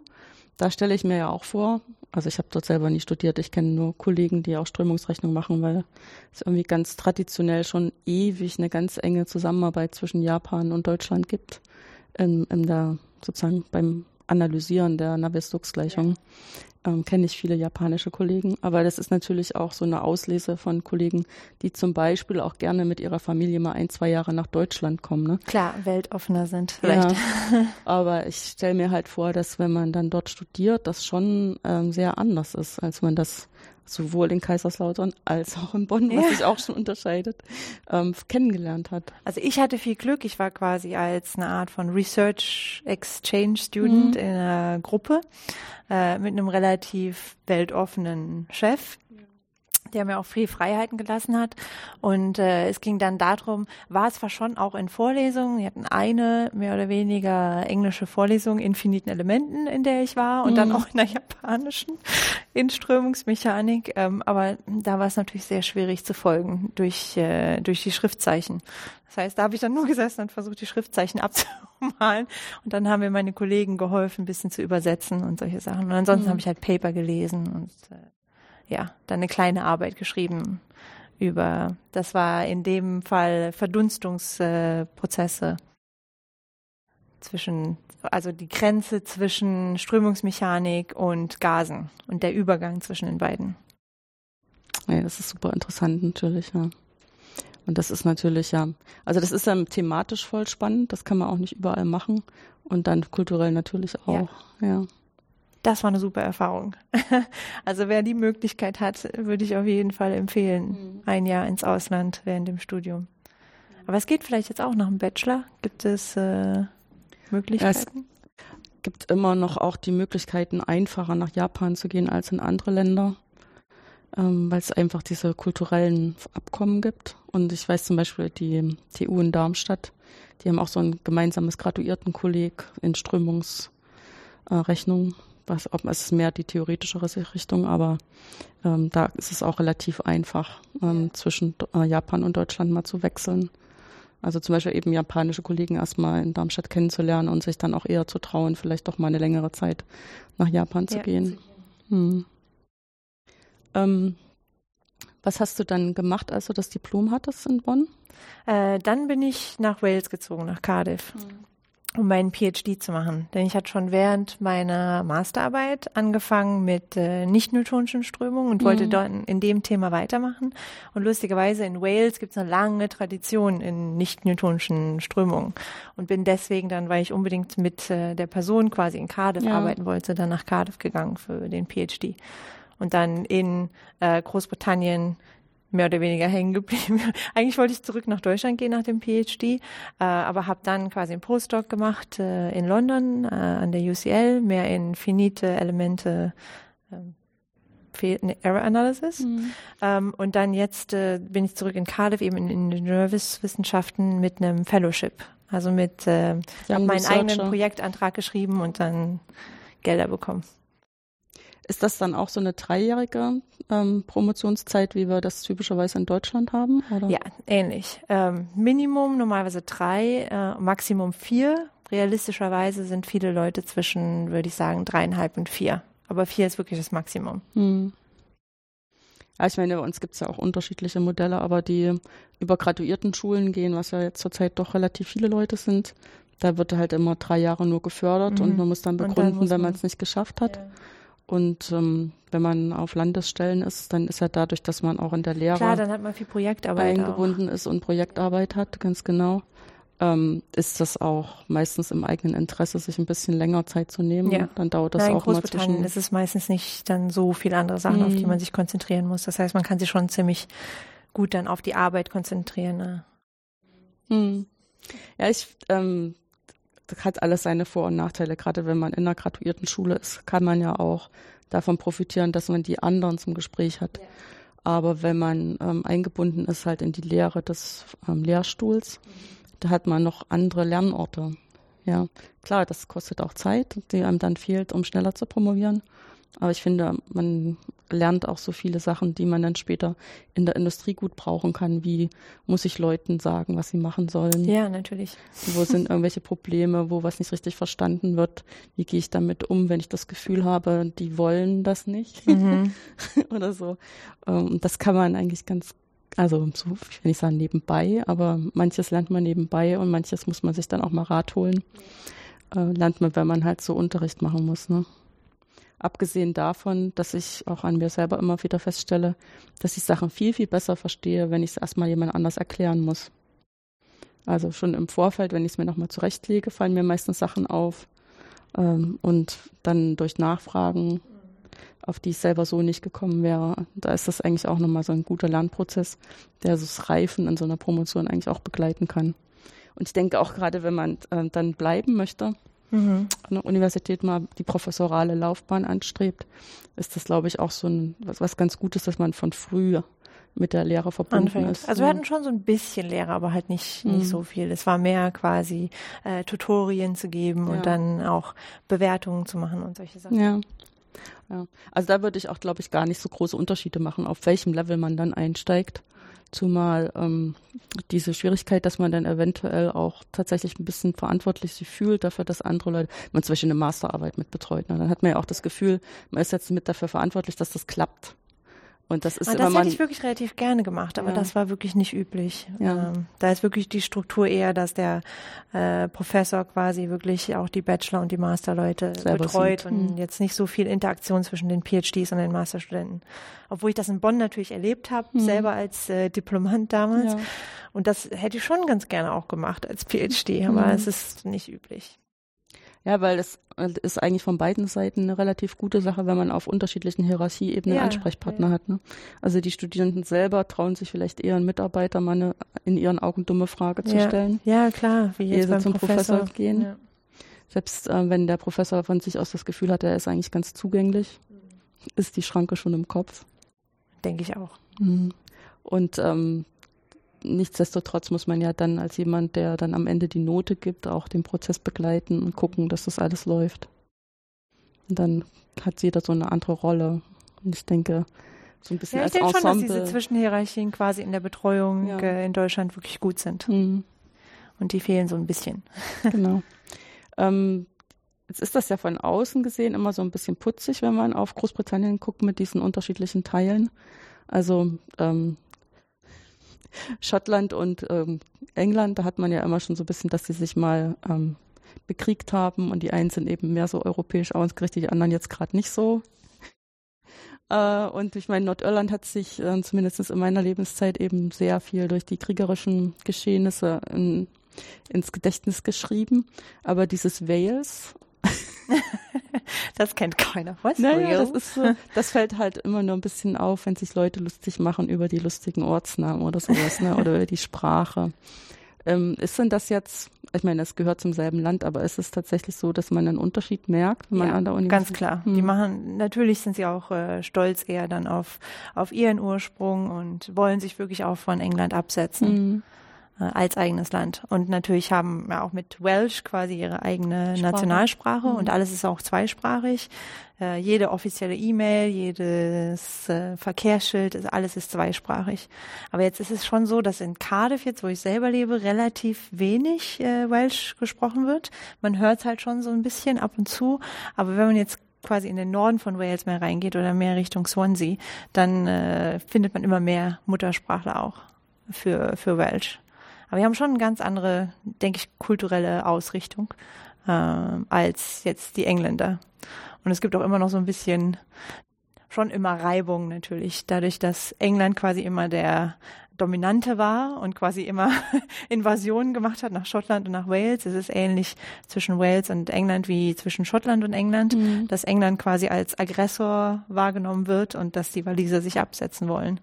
da stelle ich mir ja auch vor, also ich habe dort selber nie studiert, ich kenne nur Kollegen, die auch Strömungsrechnung machen, weil es irgendwie ganz traditionell schon ewig eine ganz enge Zusammenarbeit zwischen Japan und Deutschland gibt, in, in der sozusagen beim Analysieren der Navier-Stokes-Gleichung. Ähm, kenne ich viele japanische Kollegen, aber das ist natürlich auch so eine Auslese von Kollegen, die zum Beispiel auch gerne mit ihrer Familie mal ein, zwei Jahre nach Deutschland kommen. Ne? Klar, weltoffener sind vielleicht. Ja, aber ich stelle mir halt vor, dass wenn man dann dort studiert, das schon ähm, sehr anders ist, als man das sowohl in Kaiserslautern als auch in Bonn, was ja. sich auch schon unterscheidet, ähm, kennengelernt hat. Also ich hatte viel Glück. Ich war quasi als eine Art von Research Exchange Student mhm. in einer Gruppe äh, mit einem relativ weltoffenen Chef der mir auch viel Freiheiten gelassen hat. Und äh, es ging dann darum, war es zwar schon auch in Vorlesungen, wir hatten eine mehr oder weniger englische Vorlesung in finiten Elementen, in der ich war, und mhm. dann auch in der japanischen in Strömungsmechanik. Ähm, aber da war es natürlich sehr schwierig zu folgen durch, äh, durch die Schriftzeichen. Das heißt, da habe ich dann nur gesessen und versucht, die Schriftzeichen abzumalen. Und dann haben mir meine Kollegen geholfen, ein bisschen zu übersetzen und solche Sachen. Und ansonsten mhm. habe ich halt Paper gelesen und äh, ja, dann eine kleine Arbeit geschrieben über, das war in dem Fall Verdunstungsprozesse zwischen, also die Grenze zwischen Strömungsmechanik und Gasen und der Übergang zwischen den beiden. Ja, das ist super interessant natürlich, ja. Und das ist natürlich, ja, also das ist dann thematisch voll spannend, das kann man auch nicht überall machen und dann kulturell natürlich auch, ja. ja das war eine super Erfahrung. also wer die Möglichkeit hat, würde ich auf jeden Fall empfehlen, mhm. ein Jahr ins Ausland während dem Studium. Aber es geht vielleicht jetzt auch nach dem Bachelor. Gibt es äh, Möglichkeiten? Es gibt immer noch auch die Möglichkeiten, einfacher nach Japan zu gehen als in andere Länder. Ähm, weil es einfach diese kulturellen Abkommen gibt. Und ich weiß zum Beispiel, die TU in Darmstadt, die haben auch so ein gemeinsames Graduiertenkolleg in Strömungsrechnung. Äh, was, ob, es ist mehr die theoretischere Richtung, aber ähm, da ist es auch relativ einfach, ähm, zwischen äh, Japan und Deutschland mal zu wechseln. Also zum Beispiel eben japanische Kollegen erstmal in Darmstadt kennenzulernen und sich dann auch eher zu trauen, vielleicht doch mal eine längere Zeit nach Japan zu ja, gehen. Hm. Ähm, was hast du dann gemacht, als du das Diplom hattest in Bonn? Äh, dann bin ich nach Wales gezogen, nach Cardiff. Hm um meinen PhD zu machen. Denn ich hatte schon während meiner Masterarbeit angefangen mit äh, nicht-newtonischen Strömungen und mhm. wollte dort in dem Thema weitermachen. Und lustigerweise in Wales gibt es eine lange Tradition in nicht-newtonischen Strömungen. Und bin deswegen dann, weil ich unbedingt mit äh, der Person quasi in Cardiff ja. arbeiten wollte, dann nach Cardiff gegangen für den PhD. Und dann in äh, Großbritannien mehr oder weniger hängen geblieben. Eigentlich wollte ich zurück nach Deutschland gehen nach dem PhD, äh, aber habe dann quasi einen Postdoc gemacht äh, in London äh, an der UCL, mehr in finite Elemente. Ähm, Error Analysis. Mhm. Ähm, und dann jetzt äh, bin ich zurück in Cardiff, eben in Ingenieurwissenschaften mit einem Fellowship. Also mit, äh, habe meinen eigenen Projektantrag geschrieben und dann Gelder bekommen. Ist das dann auch so eine dreijährige ähm, Promotionszeit, wie wir das typischerweise in Deutschland haben? Oder? Ja, ähnlich. Ähm, Minimum normalerweise drei, äh, Maximum vier. Realistischerweise sind viele Leute zwischen, würde ich sagen, dreieinhalb und vier. Aber vier ist wirklich das Maximum. Hm. Ja, ich meine, bei uns gibt es ja auch unterschiedliche Modelle, aber die über graduierten Schulen gehen, was ja jetzt zurzeit doch relativ viele Leute sind, da wird halt immer drei Jahre nur gefördert mhm. und man muss dann begründen, dann wenn man es nicht geschafft hat. Ja. Und ähm, wenn man auf Landesstellen ist, dann ist ja dadurch, dass man auch in der Lehre Klar, dann hat man viel Projektarbeit eingebunden auch. ist und Projektarbeit hat, ganz genau, ähm, ist das auch meistens im eigenen Interesse, sich ein bisschen länger Zeit zu nehmen. Ja. Dann dauert das Nein, auch mal zwischen. ist es meistens nicht dann so viele andere Sachen, mhm. auf die mhm. man sich konzentrieren muss. Das heißt, man kann sich schon ziemlich gut dann auf die Arbeit konzentrieren. Ne? Mhm. Ja, ich ähm, hat alles seine Vor- und Nachteile. Gerade wenn man in einer graduierten Schule ist, kann man ja auch davon profitieren, dass man die anderen zum Gespräch hat. Ja. Aber wenn man ähm, eingebunden ist halt in die Lehre des ähm, Lehrstuhls, mhm. da hat man noch andere Lernorte. Ja, klar, das kostet auch Zeit, die einem dann fehlt, um schneller zu promovieren. Aber ich finde, man lernt auch so viele Sachen, die man dann später in der Industrie gut brauchen kann. Wie muss ich Leuten sagen, was sie machen sollen? Ja, natürlich. Wo sind irgendwelche Probleme, wo was nicht richtig verstanden wird? Wie gehe ich damit um, wenn ich das Gefühl habe, die wollen das nicht? Mhm. Oder so. Ähm, das kann man eigentlich ganz also so, ich will nicht sagen nebenbei, aber manches lernt man nebenbei und manches muss man sich dann auch mal Rat holen. Äh, lernt man, wenn man halt so Unterricht machen muss, ne? Abgesehen davon, dass ich auch an mir selber immer wieder feststelle, dass ich Sachen viel, viel besser verstehe, wenn ich es erstmal jemand anders erklären muss. Also schon im Vorfeld, wenn ich es mir nochmal zurechtlege, fallen mir meistens Sachen auf. Ähm, und dann durch Nachfragen, auf die ich selber so nicht gekommen wäre, da ist das eigentlich auch nochmal so ein guter Lernprozess, der so das Reifen in so einer Promotion eigentlich auch begleiten kann. Und ich denke auch gerade, wenn man äh, dann bleiben möchte, mhm. an der Universität mal die professorale Laufbahn anstrebt, ist das, glaube ich, auch so ein, was, was ganz Gutes, dass man von früh mit der Lehre verbunden Anfängt. ist. Also wir hatten schon so ein bisschen Lehre, aber halt nicht, nicht mhm. so viel. Es war mehr quasi äh, Tutorien zu geben ja. und dann auch Bewertungen zu machen und solche Sachen. Ja. Ja. Also da würde ich auch, glaube ich, gar nicht so große Unterschiede machen, auf welchem Level man dann einsteigt. Zumal ähm, diese Schwierigkeit, dass man dann eventuell auch tatsächlich ein bisschen verantwortlich sich fühlt dafür, dass andere Leute, wenn man zum Beispiel eine Masterarbeit mit betreut, ne, dann hat man ja auch das Gefühl, man ist jetzt mit dafür verantwortlich, dass das klappt. Und das ist aber das hätte ich wirklich relativ gerne gemacht, aber ja. das war wirklich nicht üblich. Ja. Ähm, da ist wirklich die Struktur eher, dass der äh, Professor quasi wirklich auch die Bachelor- und die Masterleute Selber betreut sieht. und mhm. jetzt nicht so viel Interaktion zwischen den PhDs und den Masterstudenten. Obwohl ich das in Bonn natürlich erlebt habe, mhm. selber als äh, Diplomant damals. Ja. Und das hätte ich schon ganz gerne auch gemacht als PhD, aber mhm. es ist nicht üblich. Ja, weil das ist eigentlich von beiden Seiten eine relativ gute Sache, wenn man auf unterschiedlichen Hierarchieebenen ja, Ansprechpartner ja. hat. Ne? Also die Studierenden selber trauen sich vielleicht eher einen Mitarbeiter mal eine in ihren Augen dumme Frage zu ja. stellen. Ja, klar, wie jetzt beim zum Professor, Professor gehen. Selbst äh, wenn der Professor von sich aus das Gefühl hat, er ist eigentlich ganz zugänglich, ist die Schranke schon im Kopf. denke ich auch. Mhm. Und ähm, nichtsdestotrotz muss man ja dann als jemand, der dann am Ende die Note gibt, auch den Prozess begleiten und gucken, dass das alles läuft. Und dann hat jeder so eine andere Rolle. Und ich denke, so ein bisschen ja, ich als denke Ensemble. schon, dass diese Zwischenhierarchien quasi in der Betreuung ja. äh, in Deutschland wirklich gut sind. Mhm. Und die fehlen so ein bisschen. Genau. ähm, jetzt ist das ja von außen gesehen immer so ein bisschen putzig, wenn man auf Großbritannien guckt mit diesen unterschiedlichen Teilen. Also ähm, Schottland und ähm, England, da hat man ja immer schon so ein bisschen, dass sie sich mal ähm, bekriegt haben und die einen sind eben mehr so europäisch ausgerichtet, die anderen jetzt gerade nicht so. Äh, und ich meine, Nordirland hat sich äh, zumindest in meiner Lebenszeit eben sehr viel durch die kriegerischen Geschehnisse in, ins Gedächtnis geschrieben. Aber dieses Wales das kennt keiner. Was? Naja, das ist so, das fällt halt immer nur ein bisschen auf, wenn sich Leute lustig machen über die lustigen Ortsnamen oder sowas, ne? Oder über die Sprache. Ähm, ist denn das jetzt, ich meine, es gehört zum selben Land, aber ist es tatsächlich so, dass man einen Unterschied merkt, wenn man ja, an der Uni Ganz klar. Hm. Die machen, natürlich sind sie auch äh, stolz eher dann auf, auf ihren Ursprung und wollen sich wirklich auch von England absetzen. Hm. Äh, als eigenes Land. Und natürlich haben ja auch mit Welsh quasi ihre eigene Sprache. Nationalsprache mhm. und alles ist auch zweisprachig. Äh, jede offizielle E-Mail, jedes äh, Verkehrsschild, ist, alles ist zweisprachig. Aber jetzt ist es schon so, dass in Cardiff, jetzt wo ich selber lebe, relativ wenig äh, Welsh gesprochen wird. Man hört es halt schon so ein bisschen ab und zu. Aber wenn man jetzt quasi in den Norden von Wales mehr reingeht oder mehr Richtung Swansea, dann äh, findet man immer mehr Muttersprachler auch für, für Welsh. Aber wir haben schon eine ganz andere, denke ich, kulturelle Ausrichtung äh, als jetzt die Engländer. Und es gibt auch immer noch so ein bisschen, schon immer Reibung natürlich, dadurch, dass England quasi immer der Dominante war und quasi immer Invasionen gemacht hat nach Schottland und nach Wales. Es ist ähnlich zwischen Wales und England wie zwischen Schottland und England, mhm. dass England quasi als Aggressor wahrgenommen wird und dass die Waliser sich absetzen wollen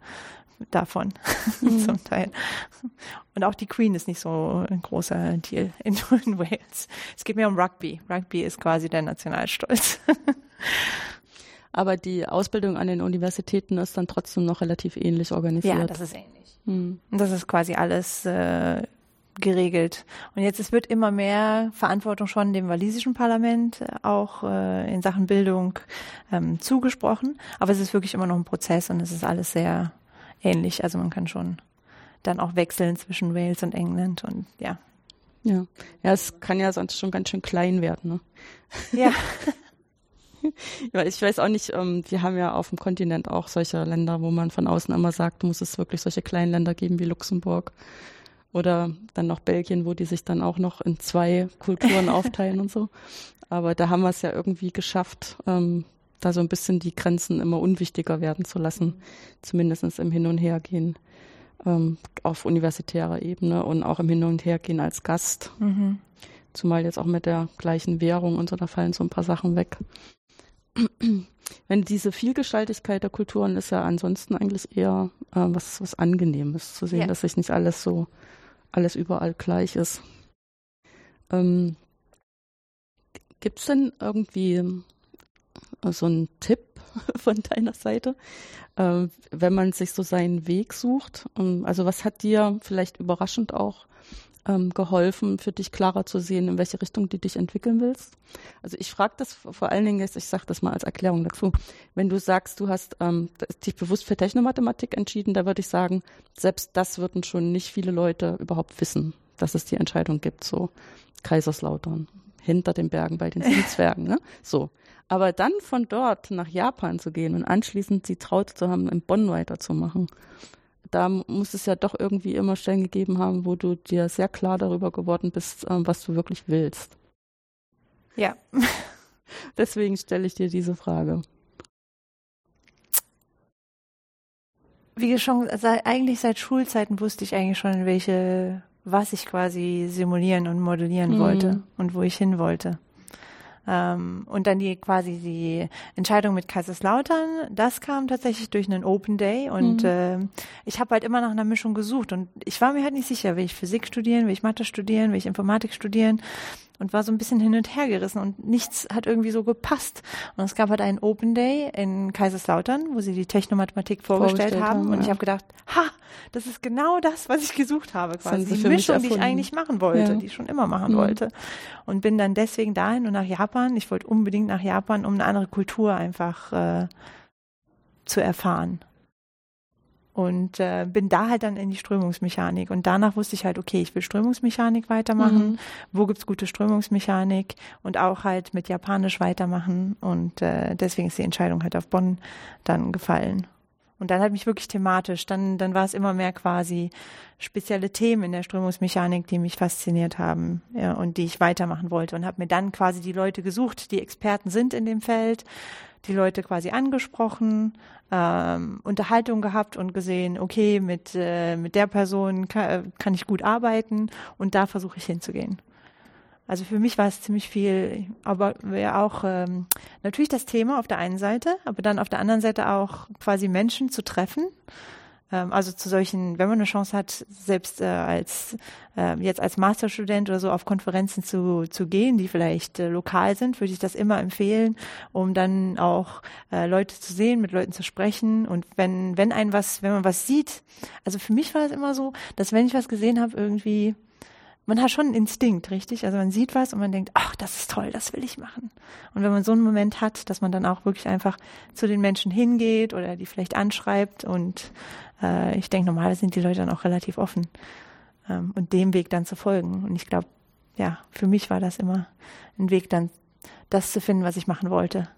davon mhm. zum Teil. Und auch die Queen ist nicht so ein großer Deal in, in Wales. Es geht mehr um Rugby. Rugby ist quasi der Nationalstolz. Aber die Ausbildung an den Universitäten ist dann trotzdem noch relativ ähnlich organisiert. Ja, das ist ähnlich. Mhm. Und das ist quasi alles äh, geregelt. Und jetzt es wird immer mehr Verantwortung schon dem walisischen Parlament äh, auch äh, in Sachen Bildung ähm, zugesprochen. Aber es ist wirklich immer noch ein Prozess und es ist alles sehr ähnlich. Also man kann schon dann auch wechseln zwischen Wales und England und ja. Ja, ja, es kann ja sonst schon ganz schön klein werden. Ne? Ja. ich weiß auch nicht, ähm, wir haben ja auf dem Kontinent auch solche Länder, wo man von außen immer sagt, muss es wirklich solche kleinen Länder geben wie Luxemburg oder dann noch Belgien, wo die sich dann auch noch in zwei Kulturen aufteilen und so. Aber da haben wir es ja irgendwie geschafft, ähm, da so ein bisschen die Grenzen immer unwichtiger werden zu lassen, zumindest im Hin- und Hergehen ähm, auf universitärer Ebene und auch im Hin- und Hergehen als Gast. Mhm. Zumal jetzt auch mit der gleichen Währung und so, da fallen so ein paar Sachen weg. Wenn diese Vielgestaltigkeit der Kulturen ist ja ansonsten eigentlich eher äh, was, was Angenehmes zu sehen, ja. dass sich nicht alles so, alles überall gleich ist. Ähm, Gibt es denn irgendwie so ein Tipp von deiner Seite, äh, wenn man sich so seinen Weg sucht? Ähm, also was hat dir vielleicht überraschend auch ähm, geholfen, für dich klarer zu sehen, in welche Richtung du dich entwickeln willst? Also ich frage das vor allen Dingen jetzt, ich sage das mal als Erklärung dazu. Wenn du sagst, du hast ähm, dich bewusst für Technomathematik entschieden, da würde ich sagen, selbst das würden schon nicht viele Leute überhaupt wissen, dass es die Entscheidung gibt, so Kaiserslautern hinter den Bergen bei den Zwergen. Ne? So. Aber dann von dort nach Japan zu gehen und anschließend die Traute zu haben, in Bonn weiterzumachen, da muss es ja doch irgendwie immer Stellen gegeben haben, wo du dir sehr klar darüber geworden bist, ähm, was du wirklich willst. Ja. Deswegen stelle ich dir diese Frage. Wie schon, eigentlich seit Schulzeiten wusste ich eigentlich schon, welche, was ich quasi simulieren und modellieren mhm. wollte und wo ich hin wollte. Ähm, und dann die quasi die Entscheidung mit Kaiserslautern, das kam tatsächlich durch einen Open Day und mhm. äh, ich habe halt immer nach einer Mischung gesucht und ich war mir halt nicht sicher, will ich Physik studieren, will ich Mathe studieren, will ich Informatik studieren und war so ein bisschen hin und her gerissen und nichts hat irgendwie so gepasst. Und es gab halt einen Open Day in Kaiserslautern, wo sie die Technomathematik vorgestellt, vorgestellt haben. haben. Und ja. ich habe gedacht, ha, das ist genau das, was ich gesucht habe, quasi. Die Mischung, die ich eigentlich machen wollte, ja. die ich schon immer machen mhm. wollte. Und bin dann deswegen dahin und nach Japan. Ich wollte unbedingt nach Japan, um eine andere Kultur einfach äh, zu erfahren. Und äh, bin da halt dann in die Strömungsmechanik. Und danach wusste ich halt, okay, ich will Strömungsmechanik weitermachen. Mhm. Wo gibt's gute Strömungsmechanik? Und auch halt mit Japanisch weitermachen. Und äh, deswegen ist die Entscheidung halt auf Bonn dann gefallen. Und dann halt mich wirklich thematisch. Dann, dann war es immer mehr quasi spezielle Themen in der Strömungsmechanik, die mich fasziniert haben ja, und die ich weitermachen wollte. Und habe mir dann quasi die Leute gesucht, die Experten sind in dem Feld die Leute quasi angesprochen, ähm, Unterhaltung gehabt und gesehen, okay, mit, äh, mit der Person kann, äh, kann ich gut arbeiten und da versuche ich hinzugehen. Also für mich war es ziemlich viel, aber ja auch ähm, natürlich das Thema auf der einen Seite, aber dann auf der anderen Seite auch quasi Menschen zu treffen ähm, also zu solchen, wenn man eine Chance hat, selbst äh, als äh, jetzt als Masterstudent oder so auf Konferenzen zu, zu gehen, die vielleicht äh, lokal sind, würde ich das immer empfehlen, um dann auch äh, Leute zu sehen, mit Leuten zu sprechen. Und wenn, wenn ein was, wenn man was sieht, also für mich war es immer so, dass wenn ich was gesehen habe, irgendwie man hat schon einen Instinkt, richtig? Also man sieht was und man denkt, ach, das ist toll, das will ich machen. Und wenn man so einen Moment hat, dass man dann auch wirklich einfach zu den Menschen hingeht oder die vielleicht anschreibt und äh, ich denke, normalerweise sind die Leute dann auch relativ offen ähm, und dem Weg dann zu folgen. Und ich glaube, ja, für mich war das immer ein Weg dann, das zu finden, was ich machen wollte.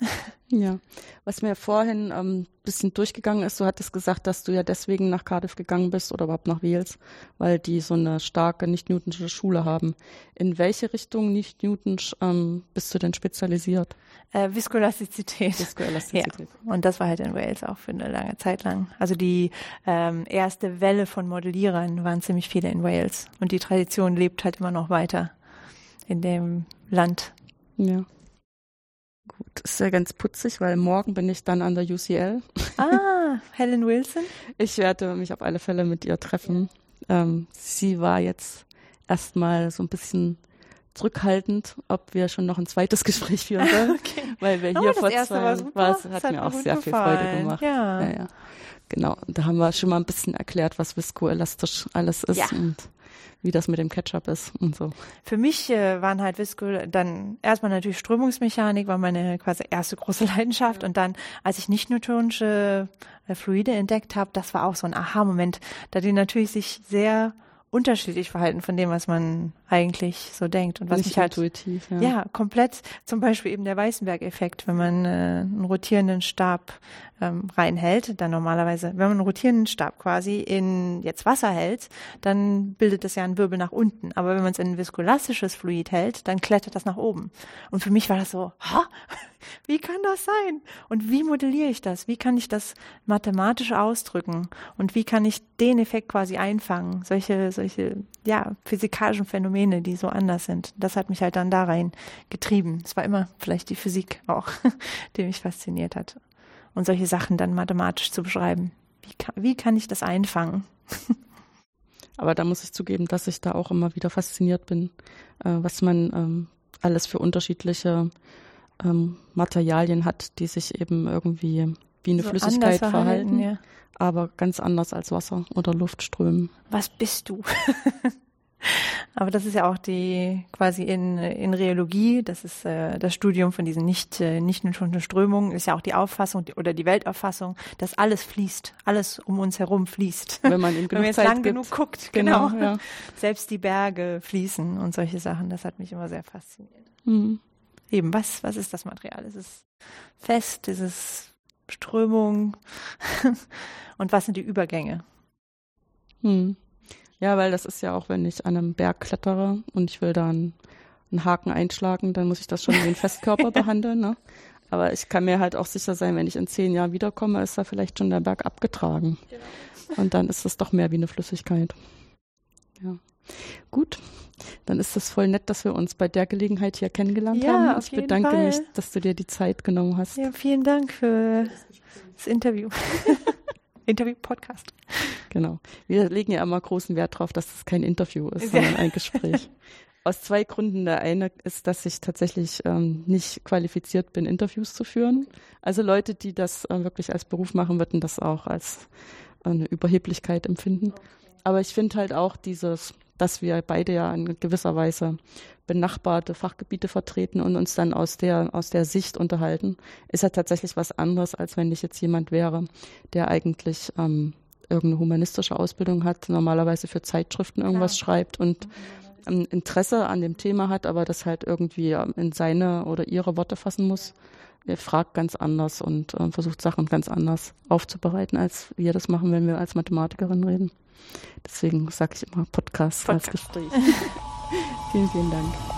Ja, was mir vorhin ein ähm, bisschen durchgegangen ist, du hattest gesagt, dass du ja deswegen nach Cardiff gegangen bist oder überhaupt nach Wales, weil die so eine starke nicht-Newtonsche Schule haben. In welche Richtung nicht-Newtonsch ähm, bist du denn spezialisiert? Äh, Viskoelastizität. Viskoelastizität. Ja. Und das war halt in Wales auch für eine lange Zeit lang. Also die ähm, erste Welle von Modellierern waren ziemlich viele in Wales. Und die Tradition lebt halt immer noch weiter in dem Land. Ja. Gut, ist ja ganz putzig, weil morgen bin ich dann an der UCL. Ah, Helen Wilson? Ich werde mich auf alle Fälle mit ihr treffen. Ähm, sie war jetzt erstmal so ein bisschen zurückhaltend, ob wir schon noch ein zweites Gespräch führen sollen, okay. weil wir hier oh, vor zwei war, war es hat, hat, mir auch sehr gefallen. viel Freude gemacht. Ja. ja, ja. Genau, und da haben wir schon mal ein bisschen erklärt, was viskoelastisch alles ist ja. und wie das mit dem Ketchup ist und so. Für mich äh, waren halt Visco dann erstmal natürlich Strömungsmechanik, war meine quasi erste große Leidenschaft ja. und dann, als ich nicht newtonische äh, Fluide entdeckt habe, das war auch so ein Aha-Moment, da die natürlich sich sehr unterschiedlich verhalten von dem, was man eigentlich so denkt und was Nicht mich halt intuitiv, ja. ja komplett zum Beispiel eben der Weißenberg-Effekt, wenn man äh, einen rotierenden Stab ähm, reinhält, dann normalerweise, wenn man einen rotierenden Stab quasi in jetzt Wasser hält, dann bildet das ja einen Wirbel nach unten. Aber wenn man es in ein viskolastisches Fluid hält, dann klettert das nach oben. Und für mich war das so, ha, wie kann das sein? Und wie modelliere ich das? Wie kann ich das mathematisch ausdrücken? Und wie kann ich den Effekt quasi einfangen? Solche, solche, ja, physikalischen Phänomene, die so anders sind. Das hat mich halt dann da rein getrieben. Es war immer vielleicht die Physik auch, die mich fasziniert hat und solche Sachen dann mathematisch zu beschreiben. Wie kann, wie kann ich das einfangen? Aber da muss ich zugeben, dass ich da auch immer wieder fasziniert bin, äh, was man ähm, alles für unterschiedliche ähm, Materialien hat, die sich eben irgendwie wie eine so Flüssigkeit verhalten, ja. aber ganz anders als Wasser oder Luft strömen. Was bist du? Aber das ist ja auch die quasi in, in Reologie, das ist äh, das Studium von diesen nicht äh, nicht nur Strömungen, ist ja auch die Auffassung oder die Weltauffassung, dass alles fließt, alles um uns herum fließt. Wenn man, in Wenn man jetzt Zeit lang gibt. genug guckt, genau. genau ja. Selbst die Berge fließen und solche Sachen, das hat mich immer sehr fasziniert. Mhm. Eben, was, was ist das Material? Ist es fest? Ist es Strömung? und was sind die Übergänge? Mhm. Ja, weil das ist ja auch, wenn ich an einem Berg klettere und ich will da einen, einen Haken einschlagen, dann muss ich das schon wie einen Festkörper behandeln. Ne? Aber ich kann mir halt auch sicher sein, wenn ich in zehn Jahren wiederkomme, ist da vielleicht schon der Berg abgetragen. Genau. Und dann ist es doch mehr wie eine Flüssigkeit. Ja. Gut, dann ist das voll nett, dass wir uns bei der Gelegenheit hier kennengelernt ja, haben. Ich bedanke Fall. mich, dass du dir die Zeit genommen hast. Ja, vielen Dank für das Interview. Interview-Podcast. Genau. Wir legen ja immer großen Wert darauf, dass es kein Interview ist, sondern ein Gespräch. Aus zwei Gründen. Der eine ist, dass ich tatsächlich ähm, nicht qualifiziert bin, Interviews zu führen. Also Leute, die das äh, wirklich als Beruf machen, würden das auch als eine Überheblichkeit empfinden. Aber ich finde halt auch dieses, dass wir beide ja in gewisser Weise benachbarte Fachgebiete vertreten und uns dann aus der, aus der Sicht unterhalten, ist ja tatsächlich was anderes, als wenn ich jetzt jemand wäre, der eigentlich ähm, irgendeine humanistische Ausbildung hat, normalerweise für Zeitschriften irgendwas Klar. schreibt und ein Interesse an dem Thema hat, aber das halt irgendwie ähm, in seine oder ihre Worte fassen muss. Er fragt ganz anders und äh, versucht Sachen ganz anders aufzubereiten, als wir das machen, wenn wir als Mathematikerin reden. Deswegen sage ich immer Podcast, Podcast. als Gespräch. vielen, vielen Dank.